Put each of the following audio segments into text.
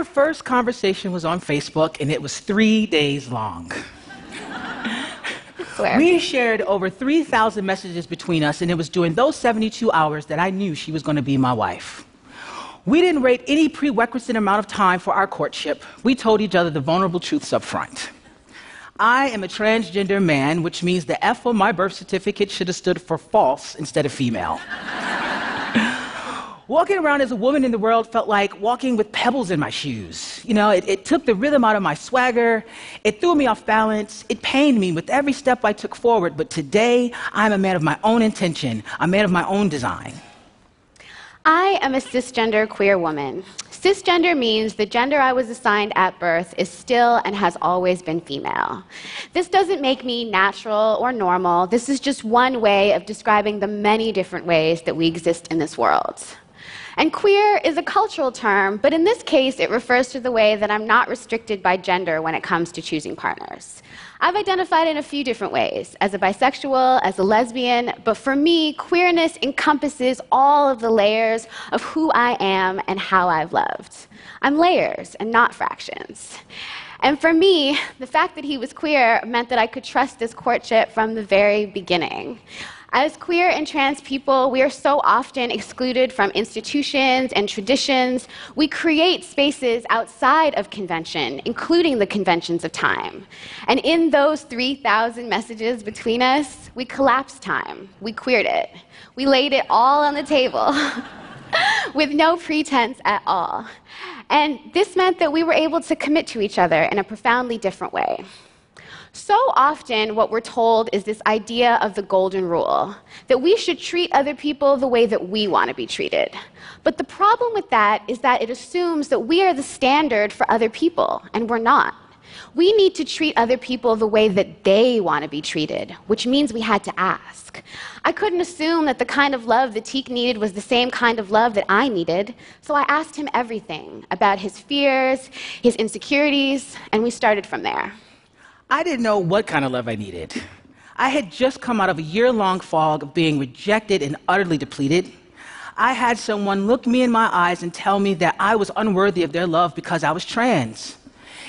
Our first conversation was on Facebook, and it was three days long. We shared over 3,000 messages between us, and it was during those 72 hours that I knew she was going to be my wife. We didn't wait any prerequisite amount of time for our courtship. We told each other the vulnerable truths up front. I am a transgender man, which means the F on my birth certificate should have stood for false instead of female. Walking around as a woman in the world felt like walking with pebbles in my shoes. You know, it, it, took the rhythm out of my swagger. It threw me off balance. It pained me with every step I took forward. But today, I'm a man of my own intention, a man of my own design. I am a cisgender queer woman. Cisgender means the gender I was assigned at birth is still and has always been female. This doesn't make me natural or normal. This is just one way of describing the many different ways that we exist in this world. And queer is a cultural term, but in this case, it refers to the way that I'm not restricted by gender when it comes to choosing partners. I've identified in a few different ways as a bisexual, as a lesbian, but for me, queerness encompasses all of the layers of who I am and how I've loved. I'm layers and not fractions. And for me, the fact that he was queer meant that I could trust this courtship from the very beginning. As queer and trans people, we are so often excluded from institutions and traditions. We create spaces outside of convention, including the conventions of time. And in those 3,000 messages between us, we collapsed time. We queered it. We laid it all on the table with no pretense at all. And this meant that we were able to commit to each other in a profoundly different way. So often, what we're told is this idea of the golden rule that we should treat other people the way that we want to be treated. But the problem with that is that it assumes that we are the standard for other people, and we're not. We need to treat other people the way that they want to be treated, which means we had to ask. I couldn't assume that the kind of love that Tiq needed was the same kind of love that I needed, so I asked him everything about his fears, his insecurities, and we started from there. I didn't know what kind of love I needed. I had just come out of a year long fog of being rejected and utterly depleted. I had someone look me in my eyes and tell me that I was unworthy of their love because I was trans.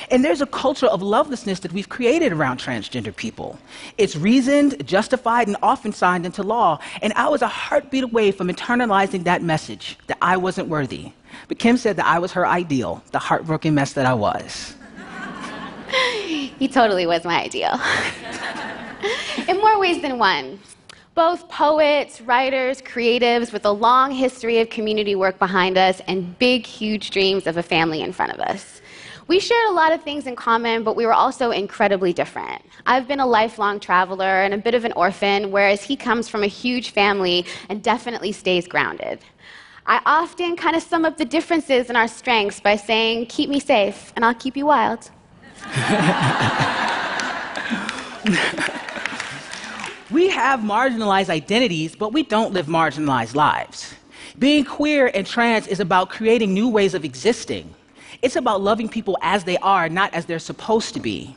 And there's a culture of lovelessness that we've created around transgender people. It's reasoned, justified, and often signed into law. And I was a heartbeat away from internalizing that message that I wasn't worthy. But Kim said that I was her ideal, the heartbroken mess that I was. he totally was my ideal. In more ways than one. Both poets, writers, creatives with a long history of community work behind us and big, huge dreams of a family in front of us. We shared a lot of things in common, but we were also incredibly different. I've been a lifelong traveler and a bit of an orphan, whereas he comes from a huge family and definitely stays grounded. I often kind of sum up the differences in our strengths by saying, Keep me safe, and I'll keep you wild. we have marginalized identities, but we don't live marginalized lives. Being queer and trans is about creating new ways of existing. It's about loving people as they are, not as they're supposed to be.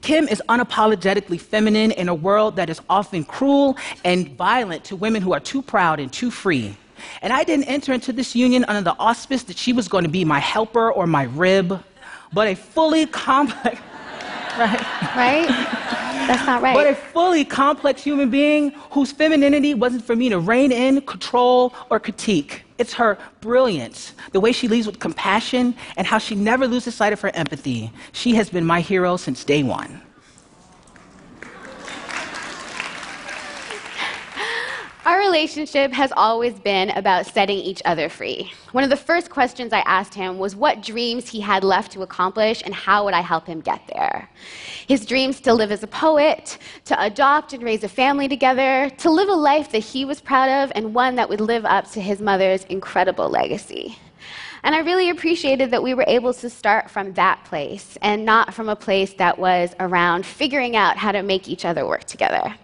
Kim is unapologetically feminine in a world that is often cruel and violent to women who are too proud and too free. And I didn't enter into this union under the auspice that she was going to be my helper or my rib but a fully complex, right? Right? That's not right. But a fully complex human being whose femininity wasn't for me to rein in, control, or critique. It's her brilliance, the way she leads with compassion, and how she never loses sight of her empathy. She has been my hero since day one. Our relationship has always been about setting each other free. One of the first questions I asked him was what dreams he had left to accomplish and how would I help him get there. His dreams to live as a poet, to adopt and raise a family together, to live a life that he was proud of and one that would live up to his mother's incredible legacy. And I really appreciated that we were able to start from that place and not from a place that was around figuring out how to make each other work together.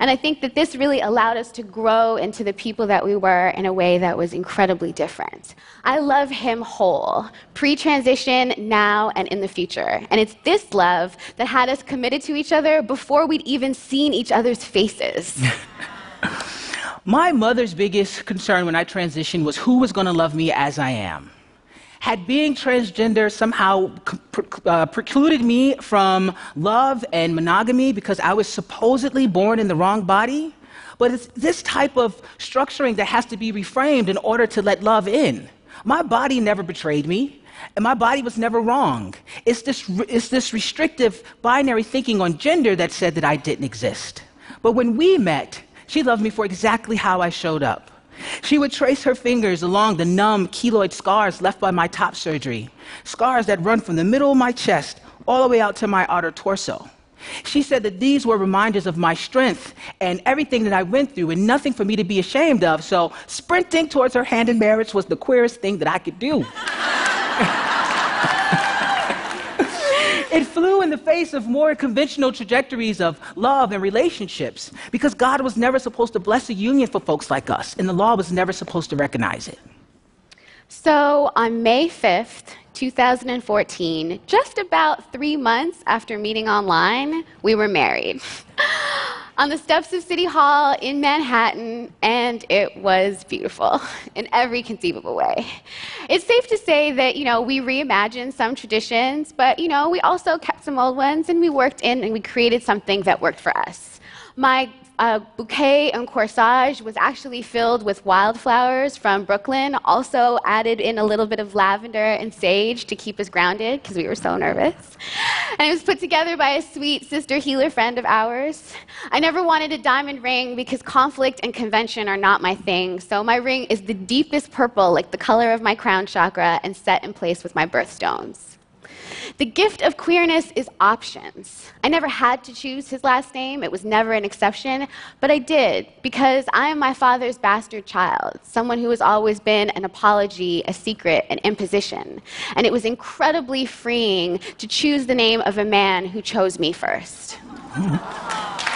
And I think that this really allowed us to grow into the people that we were in a way that was incredibly different. I love him whole, pre transition, now, and in the future. And it's this love that had us committed to each other before we'd even seen each other's faces. My mother's biggest concern when I transitioned was who was going to love me as I am. Had being transgender somehow uh, precluded me from love and monogamy because I was supposedly born in the wrong body? But it's this type of structuring that has to be reframed in order to let love in. My body never betrayed me, and my body was never wrong. It's this, it's this restrictive binary thinking on gender that said that I didn't exist. But when we met, she loved me for exactly how I showed up. She would trace her fingers along the numb keloid scars left by my top surgery, scars that run from the middle of my chest all the way out to my outer torso. She said that these were reminders of my strength and everything that I went through and nothing for me to be ashamed of. So sprinting towards her hand in marriage was the queerest thing that I could do. It flew in the face of more conventional trajectories of love and relationships because God was never supposed to bless a union for folks like us, and the law was never supposed to recognize it. So on May 5th, 2014, just about three months after meeting online, we were married. on the steps of City Hall in Manhattan, and it was beautiful in every conceivable way. It's safe to say that, you know, we reimagined some traditions, but, you know, we also kept some old ones and we worked in and we created something that worked for us. My a bouquet and corsage was actually filled with wildflowers from Brooklyn, also added in a little bit of lavender and sage to keep us grounded because we were so nervous. And it was put together by a sweet sister healer friend of ours. I never wanted a diamond ring because conflict and convention are not my thing, so my ring is the deepest purple, like the color of my crown chakra, and set in place with my birthstones. The gift of queerness is options. I never had to choose his last name, it was never an exception, but I did because I am my father's bastard child, someone who has always been an apology, a secret, an imposition. And it was incredibly freeing to choose the name of a man who chose me first.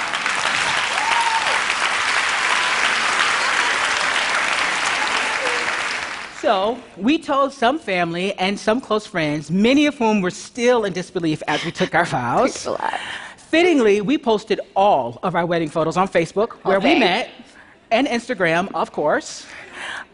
So we told some family and some close friends, many of whom were still in disbelief as we took our vows. Fittingly, we posted all of our wedding photos on Facebook, where okay. we met, and Instagram, of course.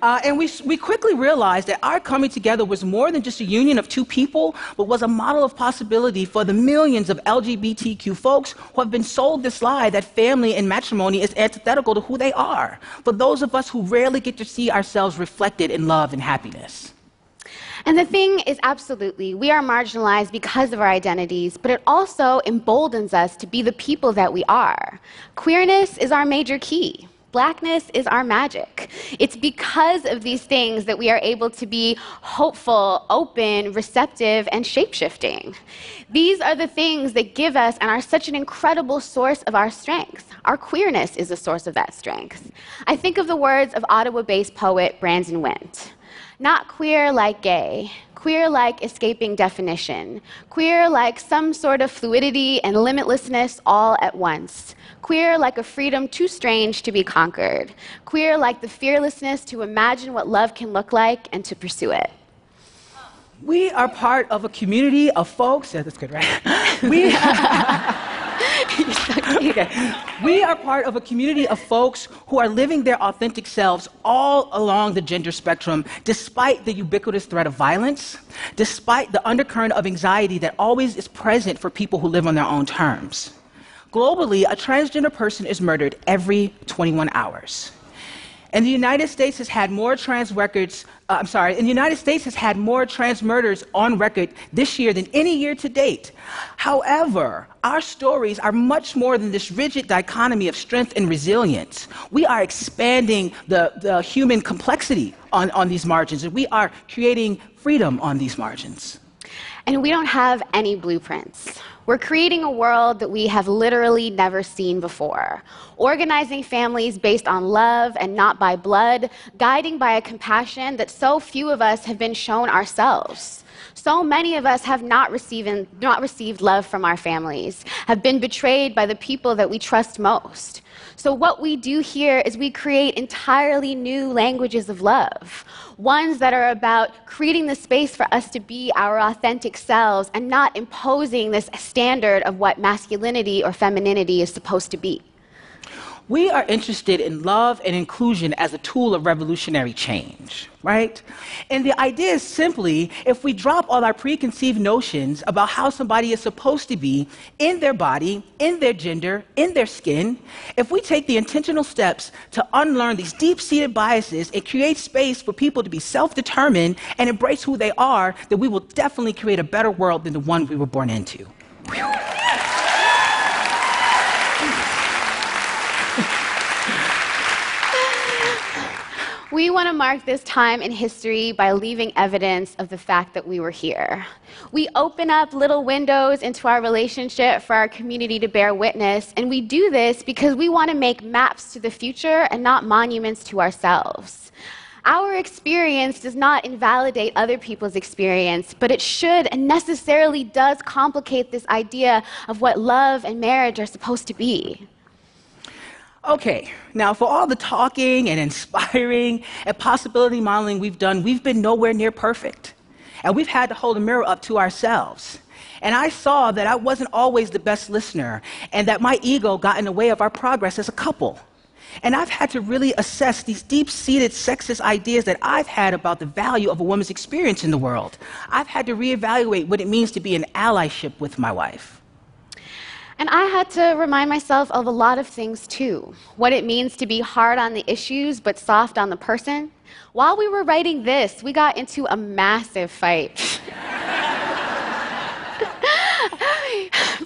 Uh, and we, we quickly realized that our coming together was more than just a union of two people, but was a model of possibility for the millions of LGBTQ folks who have been sold this lie that family and matrimony is antithetical to who they are. For those of us who rarely get to see ourselves reflected in love and happiness. And the thing is, absolutely, we are marginalized because of our identities, but it also emboldens us to be the people that we are. Queerness is our major key. Blackness is our magic. It's because of these things that we are able to be hopeful, open, receptive, and shapeshifting. These are the things that give us and are such an incredible source of our strength. Our queerness is a source of that strength. I think of the words of Ottawa based poet Brandon Wint. Not queer like gay, queer like escaping definition, queer like some sort of fluidity and limitlessness all at once, queer like a freedom too strange to be conquered, queer like the fearlessness to imagine what love can look like and to pursue it. We are part of a community of folks. Yeah, that's good, right? we. We are part of a community of folks who are living their authentic selves all along the gender spectrum, despite the ubiquitous threat of violence, despite the undercurrent of anxiety that always is present for people who live on their own terms. Globally, a transgender person is murdered every 21 hours. And the United States has had more trans records, uh, I'm sorry, and the United States has had more trans murders on record this year than any year to date. However, our stories are much more than this rigid dichotomy of strength and resilience. We are expanding the, the human complexity on, on these margins, and we are creating freedom on these margins. And we don't have any blueprints. We're creating a world that we have literally never seen before. Organizing families based on love and not by blood, guiding by a compassion that so few of us have been shown ourselves. So many of us have not received, not received love from our families, have been betrayed by the people that we trust most. So, what we do here is we create entirely new languages of love, ones that are about creating the space for us to be our authentic selves and not imposing this standard of what masculinity or femininity is supposed to be. We are interested in love and inclusion as a tool of revolutionary change, right? And the idea is simply if we drop all our preconceived notions about how somebody is supposed to be in their body, in their gender, in their skin, if we take the intentional steps to unlearn these deep seated biases and create space for people to be self determined and embrace who they are, then we will definitely create a better world than the one we were born into. We want to mark this time in history by leaving evidence of the fact that we were here. We open up little windows into our relationship for our community to bear witness, and we do this because we want to make maps to the future and not monuments to ourselves. Our experience does not invalidate other people's experience, but it should and necessarily does complicate this idea of what love and marriage are supposed to be. Okay, now for all the talking and inspiring and possibility modeling we've done, we've been nowhere near perfect. And we've had to hold a mirror up to ourselves. And I saw that I wasn't always the best listener and that my ego got in the way of our progress as a couple. And I've had to really assess these deep seated sexist ideas that I've had about the value of a woman's experience in the world. I've had to reevaluate what it means to be an allyship with my wife. And I had to remind myself of a lot of things too. What it means to be hard on the issues but soft on the person. While we were writing this, we got into a massive fight.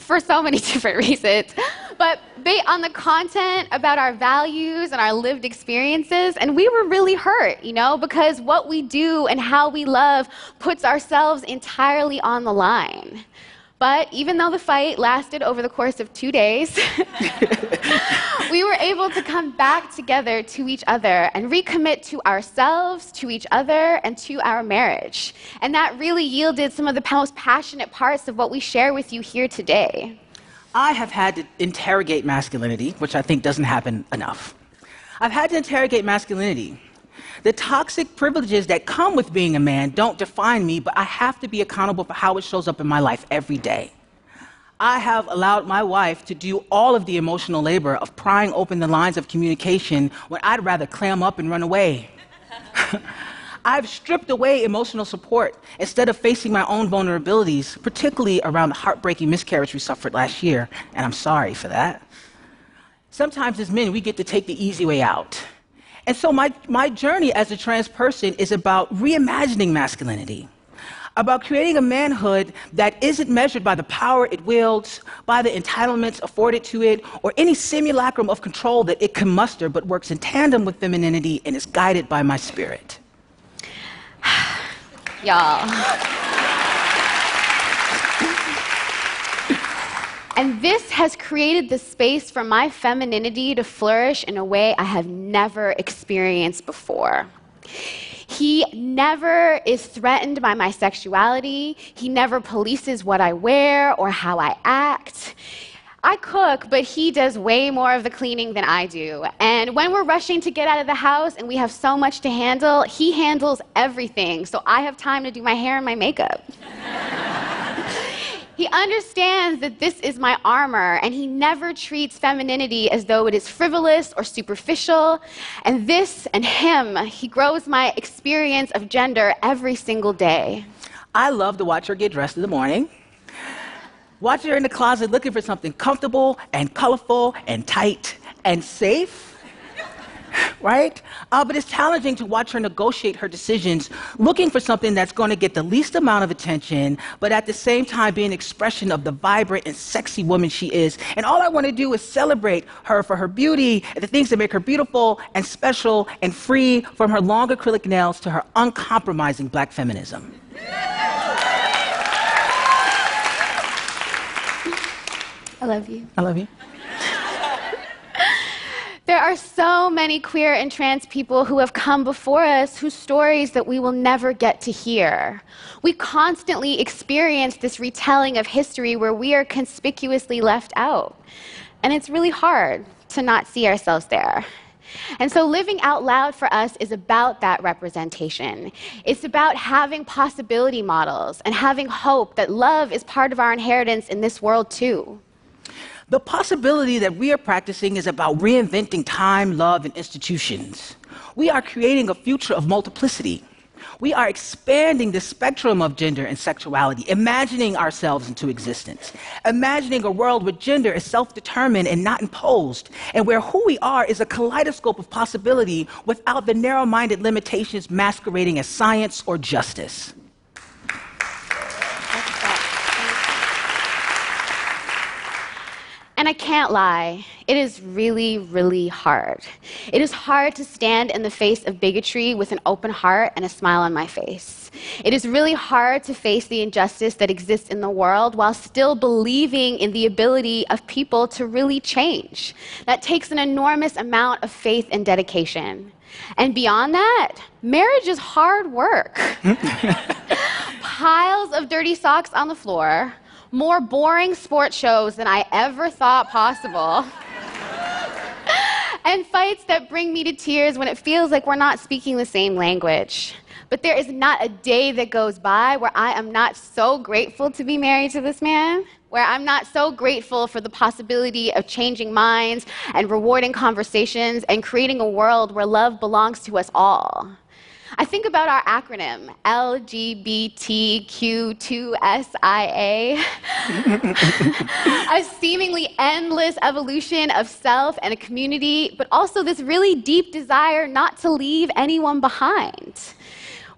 For so many different reasons. But based on the content about our values and our lived experiences, and we were really hurt, you know, because what we do and how we love puts ourselves entirely on the line. But even though the fight lasted over the course of two days, we were able to come back together to each other and recommit to ourselves, to each other, and to our marriage. And that really yielded some of the most passionate parts of what we share with you here today. I have had to interrogate masculinity, which I think doesn't happen enough. I've had to interrogate masculinity the toxic privileges that come with being a man don't define me, but I have to be accountable for how it shows up in my life every day. I have allowed my wife to do all of the emotional labor of prying open the lines of communication when I'd rather clam up and run away. I've stripped away emotional support instead of facing my own vulnerabilities, particularly around the heartbreaking miscarriage we suffered last year, and I'm sorry for that. Sometimes as men, we get to take the easy way out and so my, my journey as a trans person is about reimagining masculinity, about creating a manhood that isn't measured by the power it wields, by the entitlements afforded to it, or any simulacrum of control that it can muster, but works in tandem with femininity and is guided by my spirit. Y'all. And this has created the space for my femininity to flourish in a way I have never experienced before. He never is threatened by my sexuality. He never polices what I wear or how I act. I cook, but he does way more of the cleaning than I do. And when we're rushing to get out of the house and we have so much to handle, he handles everything. So I have time to do my hair and my makeup. He understands that this is my armor, and he never treats femininity as though it is frivolous or superficial. And this and him, he grows my experience of gender every single day. I love to watch her get dressed in the morning. Watch her in the closet looking for something comfortable and colorful and tight and safe right? Uh, but it's challenging to watch her negotiate her decisions, looking for something that's going to get the least amount of attention, but at the same time be an expression of the vibrant and sexy woman she is. And all I want to do is celebrate her for her beauty and the things that make her beautiful and special and free from her long acrylic nails to her uncompromising black feminism. I love you. I love you. Are so many queer and trans people who have come before us whose stories that we will never get to hear. We constantly experience this retelling of history where we are conspicuously left out. And it's really hard to not see ourselves there. And so, living out loud for us is about that representation. It's about having possibility models and having hope that love is part of our inheritance in this world, too. The possibility that we are practicing is about reinventing time, love, and institutions. We are creating a future of multiplicity. We are expanding the spectrum of gender and sexuality, imagining ourselves into existence, imagining a world where gender is self determined and not imposed, and where who we are is a kaleidoscope of possibility without the narrow minded limitations masquerading as science or justice. And I can't lie, it is really, really hard. It is hard to stand in the face of bigotry with an open heart and a smile on my face. It is really hard to face the injustice that exists in the world while still believing in the ability of people to really change. That takes an enormous amount of faith and dedication. And beyond that, marriage is hard work. Piles of dirty socks on the floor, more boring sports shows than I ever thought possible. and fights that bring me to tears when it feels like we're not speaking the same language. But there is not a day that goes by where I am not so grateful to be married to this man, where I'm not so grateful for the possibility of changing minds and rewarding conversations and creating a world where love belongs to us all. I think about our acronym, LGBTQ2SIA, a seemingly endless evolution of self and a community, but also this really deep desire not to leave anyone behind.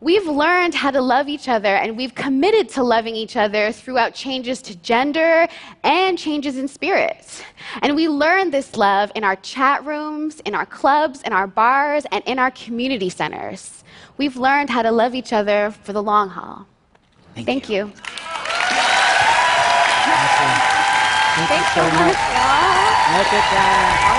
We've learned how to love each other, and we've committed to loving each other throughout changes to gender and changes in spirit. And we learn this love in our chat rooms, in our clubs, in our bars, and in our community centers. We've learned how to love each other for the long haul. Thank, Thank you. you. Thank Thanks you so much, much. Look at that. You.